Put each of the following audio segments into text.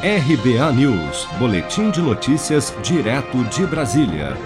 RBA News, Boletim de Notícias, direto de Brasília.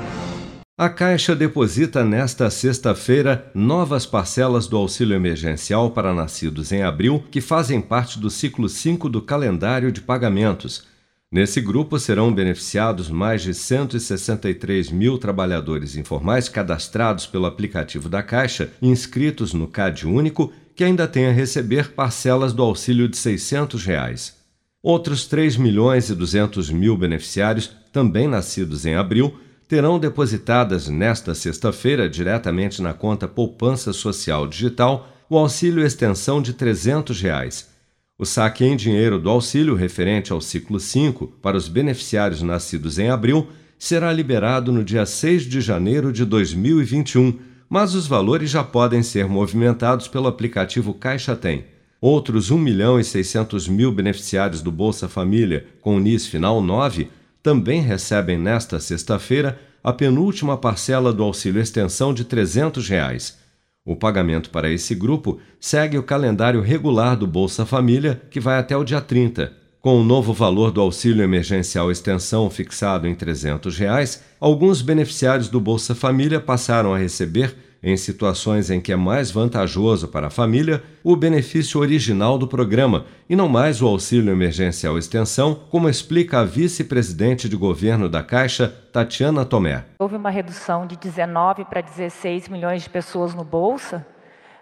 A Caixa deposita nesta sexta-feira novas parcelas do auxílio emergencial para nascidos em abril, que fazem parte do ciclo 5 do calendário de pagamentos. Nesse grupo serão beneficiados mais de 163 mil trabalhadores informais cadastrados pelo aplicativo da Caixa, inscritos no CAD Único, que ainda têm a receber parcelas do auxílio de 600 reais. Outros 3 milhões e 200 mil beneficiários, também nascidos em abril, terão depositadas nesta sexta-feira diretamente na conta Poupança Social Digital o auxílio extensão de 300 reais. O saque em dinheiro do auxílio referente ao ciclo 5 para os beneficiários nascidos em abril será liberado no dia 6 de janeiro de 2021, mas os valores já podem ser movimentados pelo aplicativo Caixa Tem. Outros 1 milhão e 600 mil beneficiários do Bolsa Família com o NIS final 9 também recebem nesta sexta-feira a penúltima parcela do auxílio extensão de 300 reais. O pagamento para esse grupo segue o calendário regular do Bolsa Família, que vai até o dia 30. Com o novo valor do auxílio emergencial extensão fixado em 300 reais, alguns beneficiários do Bolsa Família passaram a receber em situações em que é mais vantajoso para a família, o benefício original do programa e não mais o auxílio emergencial extensão, como explica a vice-presidente de governo da Caixa, Tatiana Tomé. Houve uma redução de 19 para 16 milhões de pessoas no Bolsa,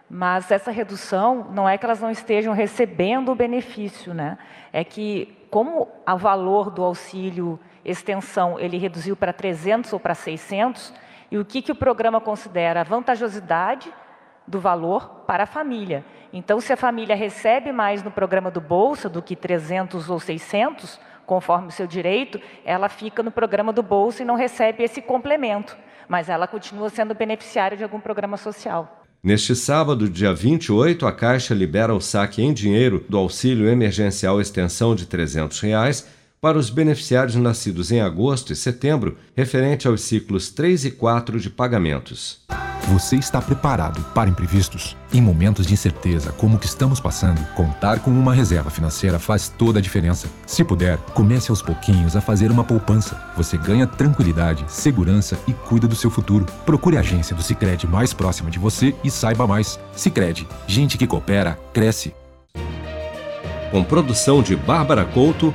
mas essa redução não é que elas não estejam recebendo o benefício, né? É que como o valor do auxílio extensão ele reduziu para 300 ou para 600, e o que, que o programa considera a vantajosidade do valor para a família. Então, se a família recebe mais no programa do Bolsa do que 300 ou 600, conforme o seu direito, ela fica no programa do Bolsa e não recebe esse complemento, mas ela continua sendo beneficiária de algum programa social. Neste sábado, dia 28, a Caixa libera o saque em dinheiro do auxílio emergencial extensão de 300 reais para os beneficiários nascidos em agosto e setembro, referente aos ciclos 3 e 4 de pagamentos. Você está preparado para imprevistos? Em momentos de incerteza como o que estamos passando, contar com uma reserva financeira faz toda a diferença. Se puder, comece aos pouquinhos a fazer uma poupança. Você ganha tranquilidade, segurança e cuida do seu futuro. Procure a agência do Sicredi mais próxima de você e saiba mais. Sicredi, gente que coopera cresce. Com produção de Bárbara Couto